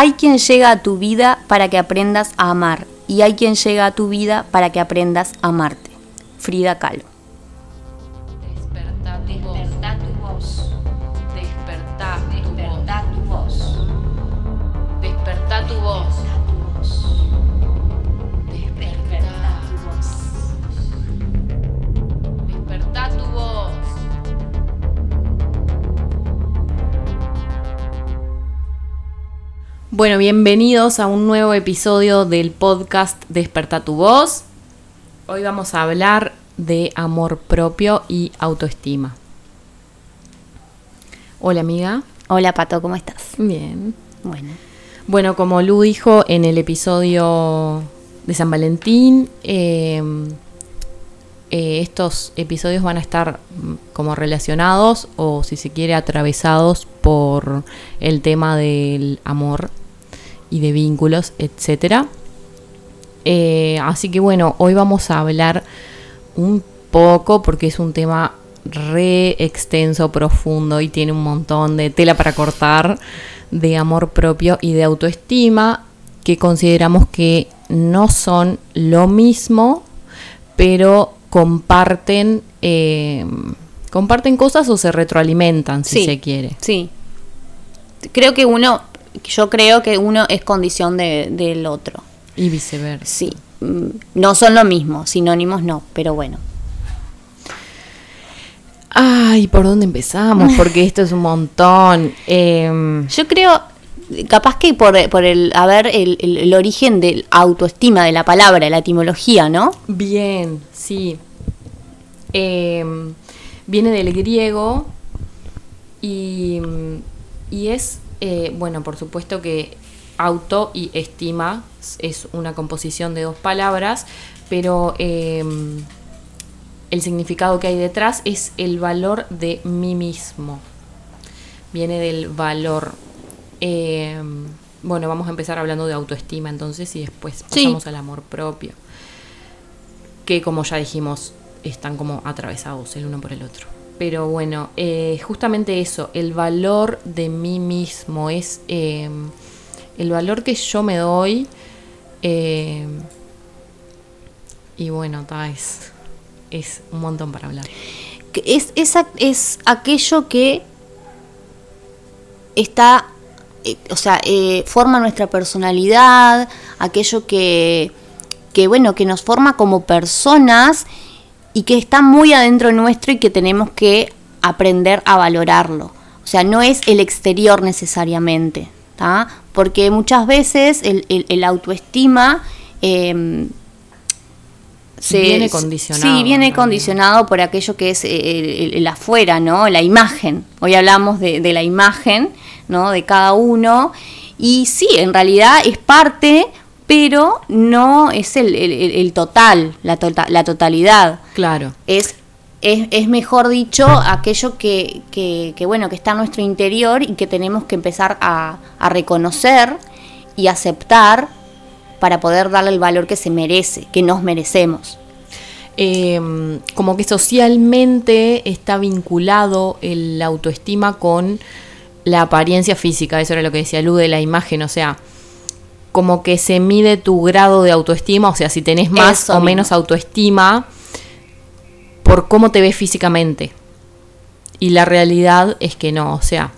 Hay quien llega a tu vida para que aprendas a amar y hay quien llega a tu vida para que aprendas a amarte. Frida Kahlo. Bueno, bienvenidos a un nuevo episodio del podcast Desperta tu voz. Hoy vamos a hablar de amor propio y autoestima. Hola amiga. Hola Pato, ¿cómo estás? Bien. Bueno. Bueno, como Lu dijo en el episodio de San Valentín, eh, eh, estos episodios van a estar mm, como relacionados o si se quiere atravesados por el tema del amor y de vínculos, etcétera. Eh, así que bueno, hoy vamos a hablar un poco porque es un tema re extenso, profundo y tiene un montón de tela para cortar de amor propio y de autoestima que consideramos que no son lo mismo, pero comparten eh, comparten cosas o se retroalimentan si Sí. se quiere. Sí. Creo que uno, yo creo que uno es condición de- del otro. Y viceversa. Sí. Mm, No son lo mismo, sinónimos no, pero bueno. Ay, ¿por dónde empezamos? Porque esto es un montón. Em, Yo creo, capaz que por, por el, a ver, el, el- el origen del autoestima de la palabra, la etimología, ¿no? Bien, sí. Em, viene del griego y, y es, eh, bueno, por supuesto que auto y estima es una composición de dos palabras, pero em, el significado que hay detrás es el valor de mí mismo. Viene del valor. Em, bueno, vamos a empezar hablando de autoestima entonces y después Sí. pasamos al amor propio que como ya dijimos están como atravesados el uno por el otro. Pero bueno, eh, justamente eso, el valor de mí mismo es eh, el valor que yo me doy. eh, y bueno, ta, es, es un montón para hablar. Es, es, es aquello que está, eh, o sea, eh, forma nuestra personalidad, aquello que, que, bueno, que nos forma como personas y que está muy adentro nuestro y que tenemos que aprender a valorarlo. O sea, no es el exterior necesariamente, ¿tá? Porque muchas veces el, el- el autoestima... em, Viene condicionado, Sí, en viene condicionado por aquello que es eh, el afuera, ¿no? La imagen. Hoy hablamos de, de la imagen, ¿no? De cada uno. Y sí, en realidad es parte, pero no es el, el- el- el total, la, tota- la totalidad. Claro. Es, es, es mejor dicho aquello que, que, que, bueno, que está en nuestro interior y que tenemos que empezar a, a reconocer y aceptar para poder darle el valor que se merece, que nos merecemos. eh, como que socialmente está vinculado el autoestima con la apariencia física, eso era lo que decía Lu de la imagen, o sea, como que se mide tu grado de autoestima, o sea, si tenés más Eso o mismo. menos autoestima por cómo te ves físicamente. Y la realidad es que no, o sea,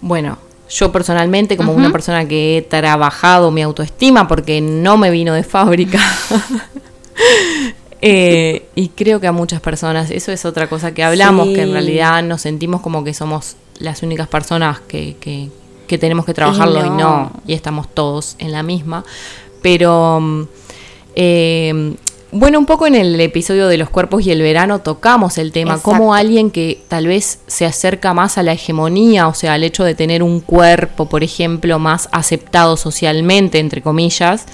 bueno, yo personalmente, como una persona que he trabajado mi autoestima, porque no me vino de fábrica, eh, y creo que a muchas personas, eso es otra cosa que hablamos, que en realidad nos sentimos como que somos las únicas personas que, que- que tenemos que trabajarlo y no. no, y estamos todos en la misma. Pero, eh, bueno, un poco en el episodio de los cuerpos y el verano tocamos el tema, Exacto. como alguien que tal vez se acerca más a la hegemonía, o sea, al hecho de tener un cuerpo, por ejemplo, más aceptado socialmente, entre comillas,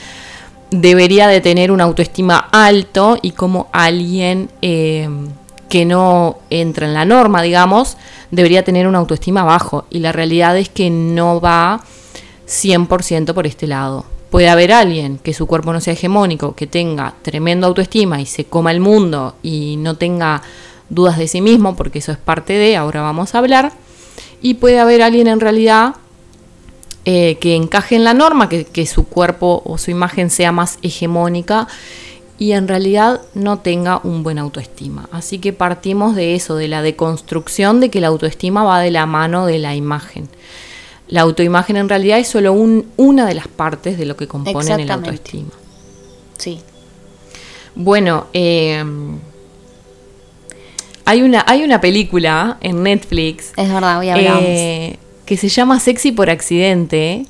debería de tener una autoestima alto y como alguien eh, que no entra en la norma, digamos, debería tener una autoestima bajo. Y la realidad es que no va 100% por este lado. Puede haber alguien que su cuerpo no sea hegemónico, que tenga tremenda autoestima y se coma el mundo y no tenga dudas de sí mismo, porque eso es parte de, ahora vamos a hablar. Y puede haber alguien en realidad eh, que encaje en la norma, que, que su cuerpo o su imagen sea más hegemónica y en realidad no tenga un buen autoestima. Así que partimos de eso, de la deconstrucción de que la autoestima va de la mano de la imagen. La autoimagen en realidad es solo un- una de las partes de lo que componen el autoestima. Sí. Bueno, eh, hay, una, hay una película en Netflix Es verdad, hoy hablamos. eh, que se llama Sexy por accidente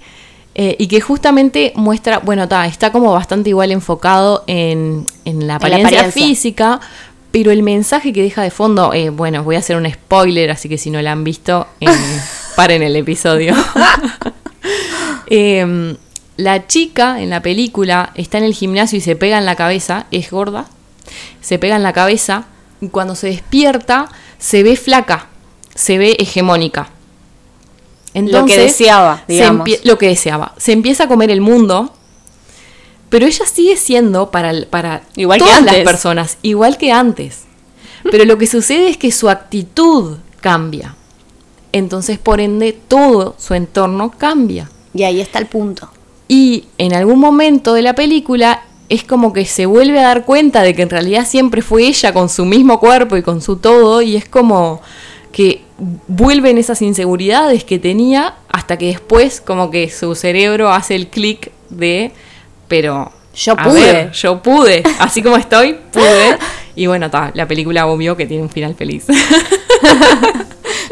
eh, y que justamente muestra, bueno, ta, está como bastante igual enfocado en, en la apariencia, apariencia. física, pero el mensaje que deja de fondo, eh, bueno, voy a hacer un spoiler, así que si no la han visto, eh, paren el episodio. Eh, la chica en la película está en el gimnasio y se pega en la cabeza, es gorda, se pega en la cabeza y cuando se despierta se ve flaca, se ve hegemónica. Lo que deseaba, se digamos. lo que deseaba. Se empieza a comer el mundo, pero ella sigue siendo para, para Igual que todas las personas, igual que antes. Pero lo que sucede es que su actitud cambia. Entonces, por ende, todo su entorno cambia. Y ahí está el punto. Y en algún momento de la película es como que se vuelve a dar cuenta de que en realidad siempre fue ella con su mismo cuerpo y con su todo y es como que vuelven esas inseguridades que tenía hasta que después como que su cerebro hace el clic de pero Yo pude. ver, yo pude, así como estoy, pude. Y bueno, ta, la película obvio que tiene un final feliz.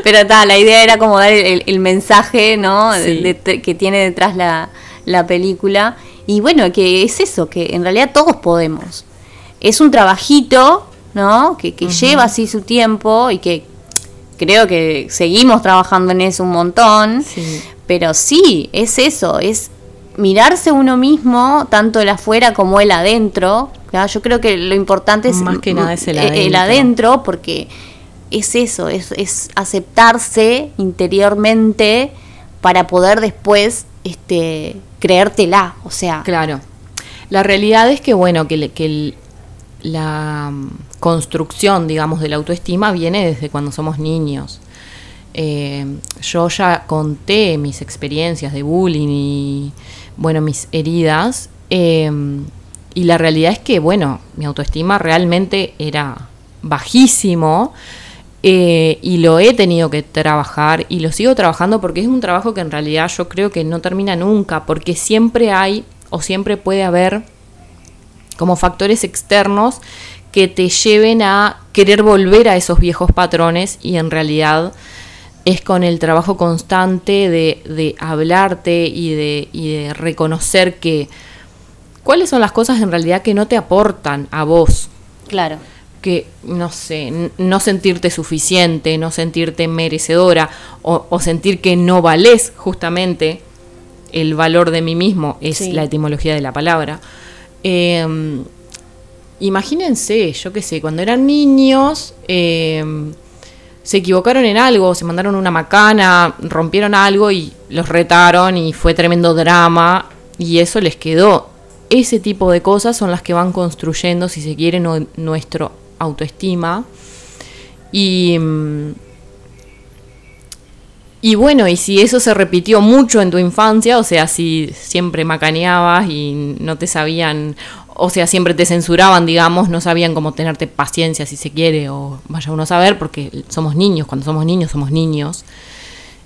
Pero ta, la idea era como dar el, mensaje, ¿no? De- Sí. de- que tiene detrás la, la película. Y bueno, que es eso, que en realidad todos podemos. Es un trabajito, ¿no? Que, que lleva así su tiempo y que creo que seguimos trabajando en eso un montón. Sí. Pero sí, es eso, es mirarse uno mismo, tanto el afuera como el adentro. ¿ya? Yo creo que lo importante es Más que nada es el eh, adentro. adentro, porque es eso, es, es aceptarse interiormente para poder después este, creértela. O sea, Claro. La realidad es que, bueno, que, que el- la construcción, digamos, de la autoestima viene desde cuando somos niños. Eh, yo ya conté mis experiencias de bullying y, bueno, mis heridas. eh, y la realidad es que, bueno, mi autoestima realmente era bajísimo. eh, y lo he tenido que trabajar y lo sigo trabajando porque es un trabajo que en realidad yo creo que no termina nunca, porque siempre hay o siempre puede haber como factores externos que te lleven a querer volver a esos viejos patrones y en realidad es con el trabajo constante de, de hablarte y de, y de reconocer que cuáles son las cosas en realidad que no te aportan a vos, claro. que, no sé, no sentirte suficiente, no sentirte merecedora o, o sentir que no valés justamente el valor de mí mismo, es Sí. la etimología de la palabra. Eh, imagínense, yo qué sé, cuando eran niños, eh, se equivocaron en algo, se mandaron una macana, rompieron algo y los retaron y fue tremendo drama y eso les quedó. Ese tipo de cosas son las que van construyendo, si se quiere, no- nuestro autoestima. Y, mm, y bueno, y si eso se repitió mucho en tu infancia, o sea, si siempre macaneabas y no te sabían, o sea, siempre te censuraban, digamos, no sabían cómo tenerte paciencia si se quiere, o vaya uno a saber, porque somos niños, cuando somos niños somos niños.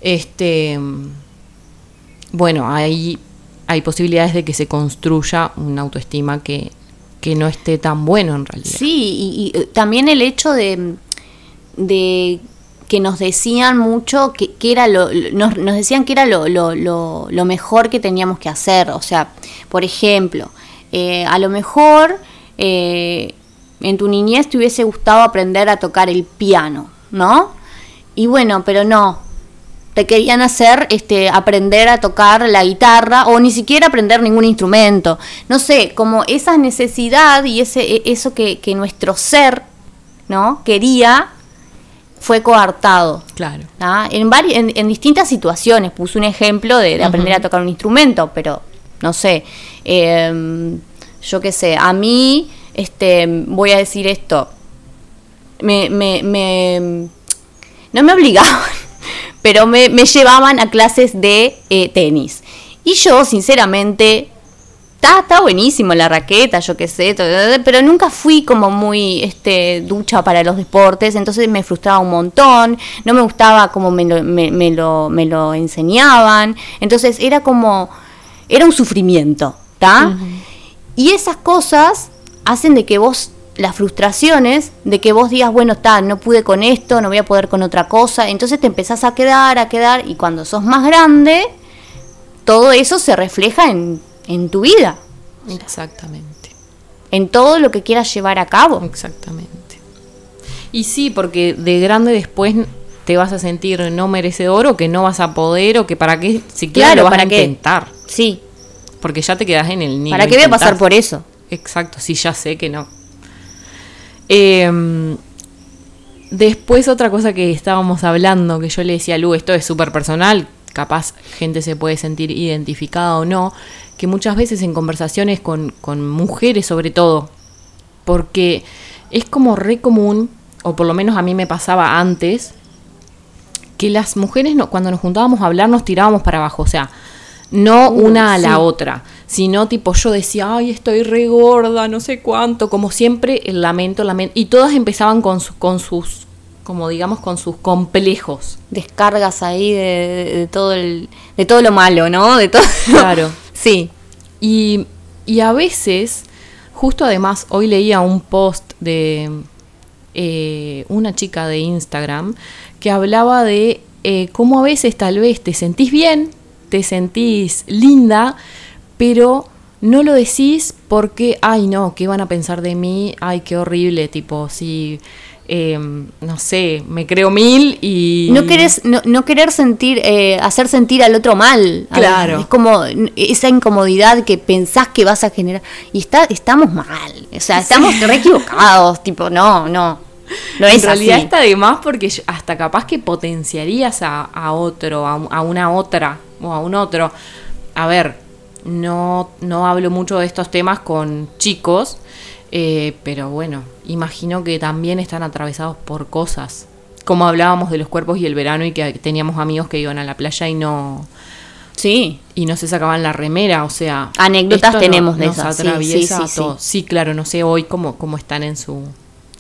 Este, bueno, hay, hay posibilidades de que se construya una autoestima que, que no esté tan bueno en realidad. Sí, y, y, eh, también el hecho de, de que nos decían mucho que, que era lo, nos, nos decían que era lo, lo, lo, lo mejor que teníamos que hacer. O sea, por ejemplo, eh, a lo mejor eh, en tu niñez te hubiese gustado aprender a tocar el piano, ¿no? Y bueno, pero no, te querían hacer este aprender a tocar la guitarra o ni siquiera aprender ningún instrumento. No sé, como esa necesidad y ese e- eso que, que nuestro ser, ¿no? quería fue coartado. Claro. ¿ah? En, en, en distintas situaciones. Puse un ejemplo de, de aprender a tocar un instrumento, pero no sé. eh, yo qué sé, a mí, este, voy a decir esto. Me, me, me- no me obligaban, pero me, me llevaban a clases de eh, tenis. Y yo, sinceramente, está, buenísimo la raqueta, yo qué sé, pero nunca fui como muy este, ducha para los deportes, entonces me frustraba un montón, no me gustaba como me lo, me lo, me lo enseñaban, entonces era como, era un sufrimiento, ¿está? Y esas cosas hacen de que vos las frustraciones de que vos digas, bueno, está, no pude con esto, no voy a poder con otra cosa, entonces te empezás a quedar, a quedar, y cuando sos más grande, todo eso se refleja en, en tu vida, Exactamente. en todo lo que quieras llevar a cabo. Exactamente. Y sí, porque de grande después te vas a sentir no merecedor o que no vas a poder o que para qué siquiera Claro, lo vas ¿para a intentar. Sí, Porque ya te quedas en el nivel. ¿para qué voy a pasar por eso? Exacto, sí, ya sé que no. Eh, después otra cosa que estábamos hablando, que yo le decía a Lu, esto es súper personal, capaz gente se puede sentir identificada o no, que muchas veces en conversaciones con, con mujeres sobre todo, porque es como re común, o por lo menos a mí me pasaba antes, que las mujeres no, cuando nos juntábamos a hablar nos tirábamos para abajo, o sea, no Uh, una a la otra, sino tipo yo decía, ay, estoy re gorda, no sé cuánto, como siempre el lamento, lamento, y todas empezaban con, su- con sus, como digamos, con sus complejos. Descargas ahí de, de- de todo el, de todo lo malo, ¿no? De todo. Claro. sí. Y, y a veces, justo además, hoy leía un post de eh, una chica de Instagram que hablaba de eh, cómo a veces tal vez te sentís bien, te sentís linda, pero no lo decís porque, ay no, ¿qué van a pensar de mí? Ay, qué horrible, tipo, si, eh, no sé, me creo mil y... No querés, no, no querer sentir, eh, hacer sentir al otro mal. Claro. Es como esa incomodidad que pensás que vas a generar. Y está, estamos mal. O sea, estamos re equivocados. Tipo, no, no. No es en realidad así. está de más porque hasta capaz que potenciarías a, a otro, a, un- a una otra o a un otro. A ver, no, no hablo mucho de estos temas con chicos, eh, pero bueno, imagino que también están atravesados por cosas. Como hablábamos de los cuerpos y el verano y que teníamos amigos que iban a la playa y no Sí. y no se sacaban la remera, o sea, Anécdotas tenemos de esas, sí, sí. Sí, claro, no sé hoy cómo, cómo están en su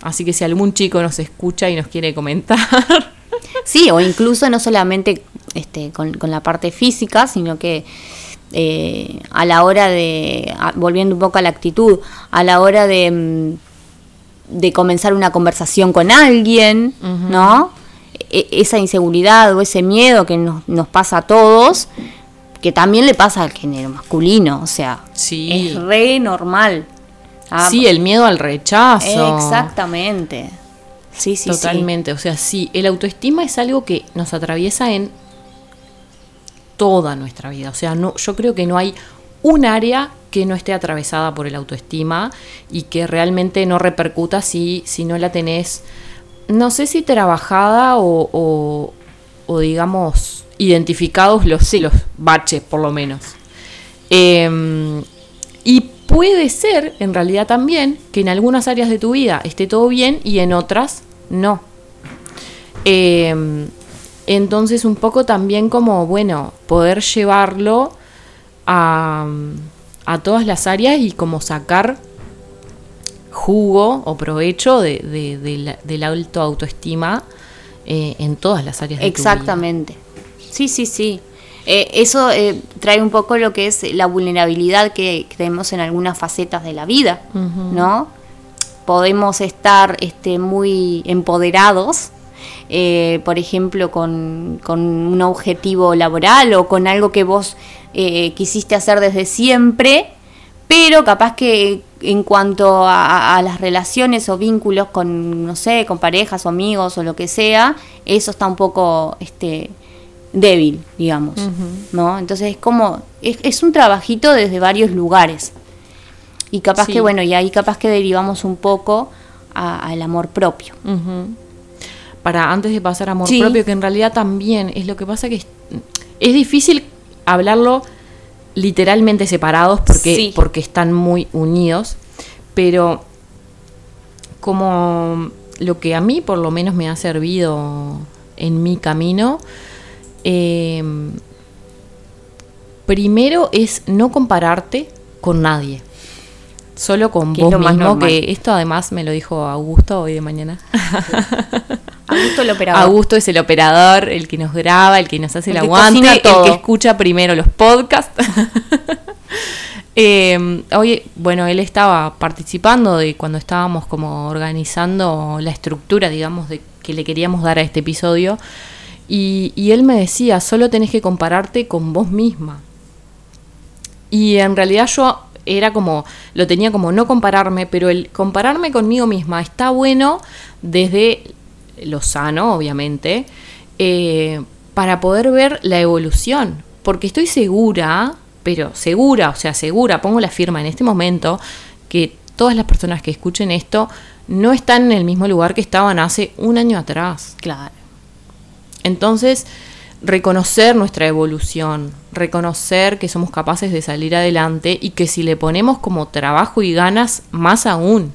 Así que si algún chico nos escucha y nos quiere comentar, Sí, o incluso no solamente este, con, con la parte física, sino que eh, a la hora de, a- volviendo un poco a la actitud, a la hora de, mm, de comenzar una conversación con alguien, ¿no? E- esa inseguridad o ese miedo que nos, nos pasa a todos, que también le pasa al género masculino, o sea, Sí. es re normal. Ah, sí, el miedo al rechazo. Exactamente. Sí, sí, sí. Totalmente, o sea, sí, el autoestima es algo que nos atraviesa en toda nuestra vida. O sea, no, yo creo que no hay un área que no esté atravesada por el autoestima y que realmente no repercuta si, si no la tenés, no sé si trabajada o, o- o, digamos, identificados los, los baches, por lo menos. Eh, y puede ser, en realidad también, que en algunas áreas de tu vida esté todo bien y en otras no. Eh, entonces un poco también como, bueno, poder llevarlo a, a todas las áreas y como sacar jugo o provecho de, la, del alto autoestima eh, en todas las áreas de tu vida. Exactamente. Sí, sí, sí. Eh, eso eh, trae un poco lo que es la vulnerabilidad que, tenemos en algunas facetas de la vida, ¿no? Podemos estar este, muy empoderados, eh, por ejemplo, con, con un objetivo laboral o con algo que vos eh, quisiste hacer desde siempre, pero capaz que en cuanto a, a las relaciones o vínculos con, no sé, con parejas o amigos o lo que sea, eso está un poco este, débil, digamos, ¿no? Entonces es como, es, es un trabajito desde varios lugares. Y capaz Sí. que, bueno, y ahí capaz que derivamos un poco a- al amor propio. Para antes de pasar a amor Sí. propio, que en realidad también es lo que pasa que es, es difícil hablarlo literalmente separados porque, Sí. porque están muy unidos, pero como lo que a mí por lo menos me ha servido en mi camino, eh, primero es no compararte con nadie. Solo con Que vos mismo, que esto además me lo dijo Augusto hoy de mañana. Augusto el operador. Augusto es el operador, el que nos graba, el que nos hace el, El aguante, el que escucha primero los podcasts. Eh, oye, bueno, él estaba participando de cuando estábamos como organizando la estructura, digamos, de que le queríamos dar a este episodio. Y, él me decía, solo tenés que compararte con vos misma. Y en realidad yo era como, lo tenía como no compararme, pero el compararme conmigo misma está bueno desde lo sano, obviamente, eh, para poder ver la evolución. Porque estoy segura, pero segura, o sea, segura, pongo la firma en este momento, que todas las personas que escuchen esto no están en el mismo lugar que estaban hace un año atrás. Claro. Entonces, reconocer nuestra evolución, reconocer que somos capaces de salir adelante y que si le ponemos como trabajo y ganas, más aún.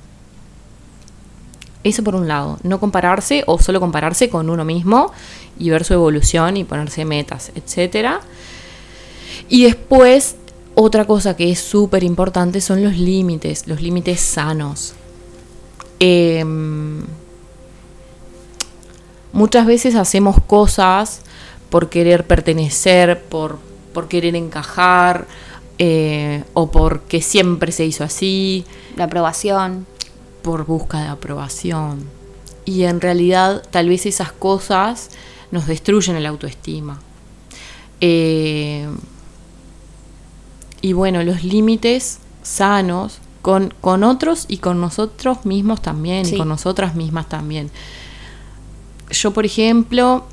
Eso por un lado, no compararse o solo compararse con uno mismo y ver su evolución y ponerse metas, etcétera. Y después, otra cosa que es súper importante son los límites, los límites sanos. Em, muchas veces hacemos cosas por querer pertenecer, por, por querer encajar, eh, o porque siempre se hizo así, La aprobación. por busca de aprobación. Y en realidad tal vez esas cosas nos destruyen el autoestima. Eh, y bueno, los límites sanos con, con otros y con nosotros mismos también, Sí. y con nosotras mismas también. Yo, por ejemplo,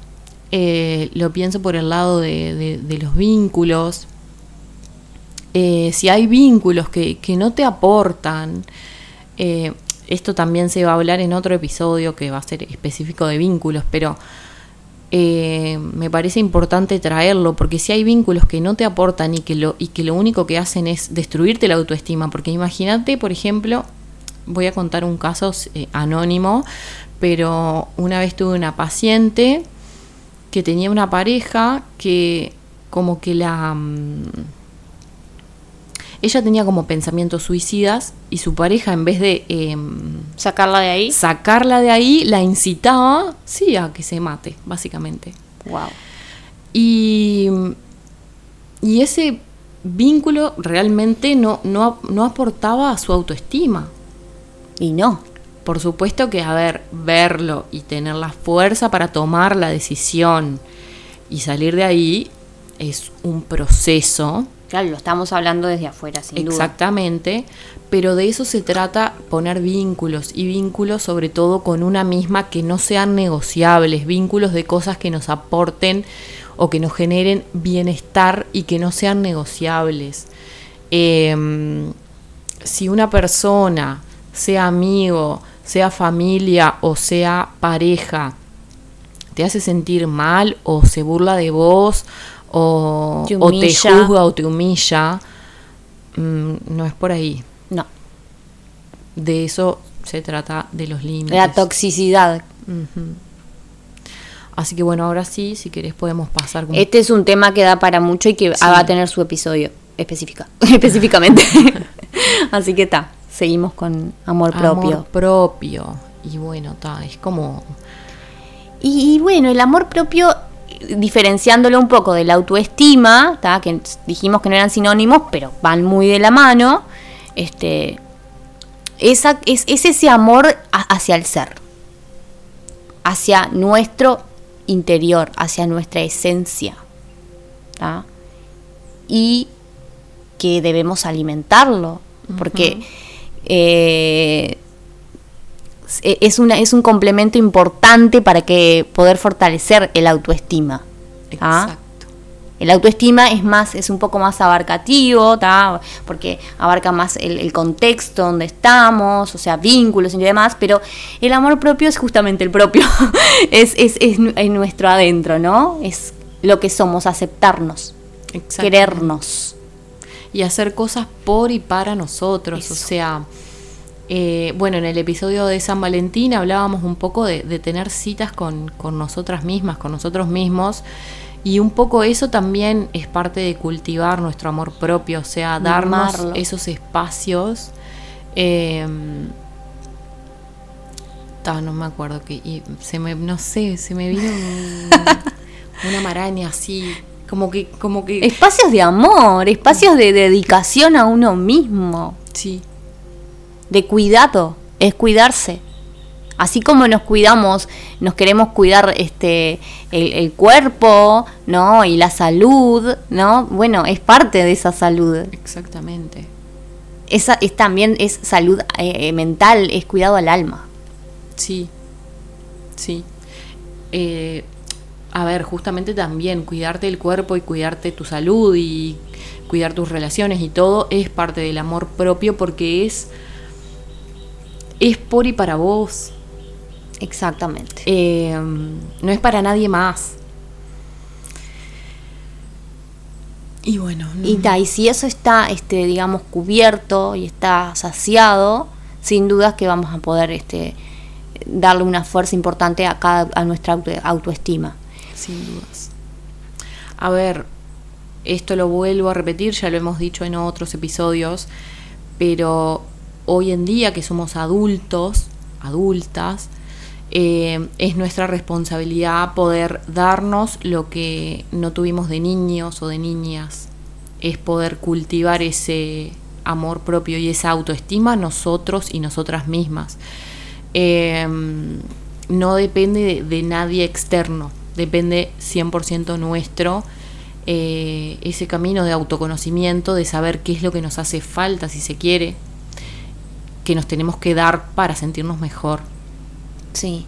eh, lo pienso por el lado de, los vínculos. Eh, si hay vínculos que, no te aportan, eh, esto también se va a hablar en otro episodio que va a ser específico de vínculos, pero me parece importante traerlo porque si hay vínculos que no te aportan y que lo, y que lo único que hacen es destruirte la autoestima, porque imagínate, por ejemplo, voy a contar un caso eh, anónimo, pero una vez tuve una paciente que tenía una pareja que como que la... mm, ella tenía como pensamientos suicidas y su pareja en vez de em, Sacarla de ahí. sacarla de ahí la incitaba, sí, a que se mate, básicamente. Wow. Y, y ese vínculo realmente no, no, no aportaba a su autoestima. Y no. Por supuesto que, a ver, verlo y tener la fuerza para tomar la decisión y salir de ahí es un proceso, Claro, lo estamos hablando desde afuera, sin duda. exactamente, pero de eso se trata poner vínculos y vínculos sobre todo con una misma que no sean negociables, vínculos de cosas que nos aporten o que nos generen bienestar y que no sean negociables. Em, si una persona, sea amigo, sea familia o sea pareja, te hace sentir mal o se burla de vos o Te o te humilla. juzga o te humilla, mm, no es por ahí. No. De eso se trata de los límites. La toxicidad. Así que bueno, ahora sí, si querés podemos pasar con... Este es un tema que da para mucho y que Sí. va a tener su episodio específica, específicamente. Así que está, seguimos con amor propio. Amor propio. Y bueno, está, es como... Y, y bueno, el amor propio, diferenciándolo un poco de la autoestima, ¿tá? que dijimos que no eran sinónimos, pero van muy de la mano, este, esa, es, es ese amor a- hacia el ser, hacia nuestro interior, hacia nuestra esencia. ¿tá? Y que debemos alimentarlo, porque eh, e- es, una, es un complemento importante para que poder fortalecer el autoestima. ¿tá? Exacto. El autoestima es más, es un poco más abarcativo, ¿tá? porque abarca más el, el contexto donde estamos, o sea, vínculos y demás, pero el amor propio es justamente el propio, es, es, es es nuestro adentro, ¿no? Es lo que somos, aceptarnos, querernos. Y hacer cosas por y para nosotros. O sea, eh, bueno, en el episodio de San Valentín hablábamos un poco de, de tener citas con, con nosotras mismas, con nosotros mismos. Y un poco eso también es parte de cultivar nuestro amor propio, o sea, darnos Mimarlo. esos espacios. eh, ta, no me acuerdo que y se me no sé, se me vino un- una maraña así, como que como que Espacios de amor, espacios de dedicación a uno mismo, sí, de cuidado, es cuidarse. Así como nos cuidamos, nos queremos cuidar este el, el cuerpo, ¿no? Y la salud, ¿no? Bueno, es parte de esa salud. exactamente. Esa es también es salud eh, mental, es cuidado al alma. Sí, sí. Eh, a ver, justamente también cuidarte el cuerpo y cuidarte tu salud y cuidar tus relaciones y todo es parte del amor propio porque es es por y para vos. Exactamente. Eh, no es para nadie más. Y bueno, no- Y, ta, y si eso está, este, digamos, cubierto y está saciado, sin dudas que vamos a poder este, darle una fuerza importante a, cada, a nuestra auto- autoestima. Sin dudas. A ver, esto lo vuelvo a repetir, ya lo hemos dicho en otros episodios, pero hoy en día que somos adultos, adultas, eh, es nuestra responsabilidad poder darnos lo que no tuvimos de niños o de niñas. Es poder cultivar ese amor propio y esa autoestima nosotros y nosotras mismas. Eh, no depende de, de nadie externo, depende 100% nuestro. eh, ese camino de autoconocimiento, de saber qué es lo que nos hace falta, si se quiere, que nos tenemos que dar para sentirnos mejor. Sí.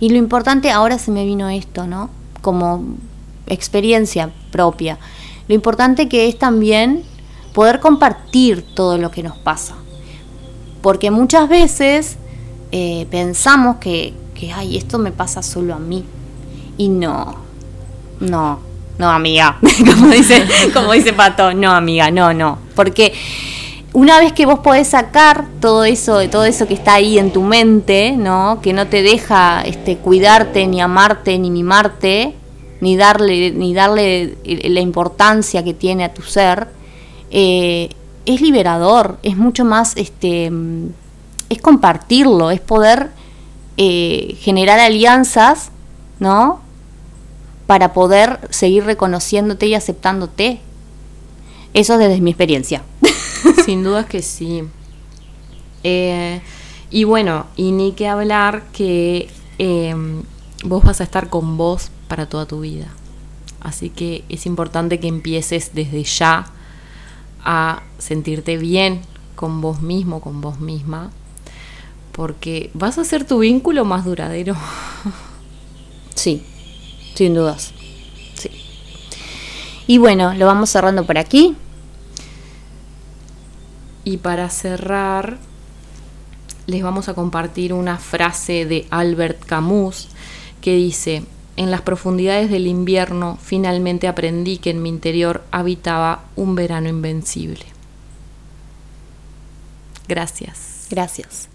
Y lo importante, ahora se me vino esto, ¿no? Como experiencia propia. Lo importante que es también poder compartir todo lo que nos pasa. Porque muchas veces eh, pensamos que, que, ay, esto me pasa solo a mí. Y no, no, no, amiga. como, dice, como dice Pato, no, amiga, no, no. Porque una vez que vos podés sacar todo eso, todo eso que está ahí en tu mente, ¿no? Que no te deja este, cuidarte, ni amarte, ni mimarte, ni darle, ni darle la importancia que tiene a tu ser, eh, es liberador, es mucho más, este, es compartirlo, es poder eh, generar alianzas, ¿no? Para poder seguir reconociéndote y aceptándote. Eso desde mi experiencia. Sin dudas que sí. Eh, y bueno, y ni que hablar que eh, vos vas a estar con vos para toda tu vida. Así que es importante que empieces desde ya a sentirte bien con vos mismo, con vos misma, porque vas a ser tu vínculo más duradero. Sí, sin dudas. Sí. Y bueno, lo vamos cerrando por aquí. Y para cerrar, les vamos a compartir una frase de Albert Camus que dice, en las profundidades del invierno finalmente aprendí que en mi interior habitaba un verano invencible. Gracias. Gracias.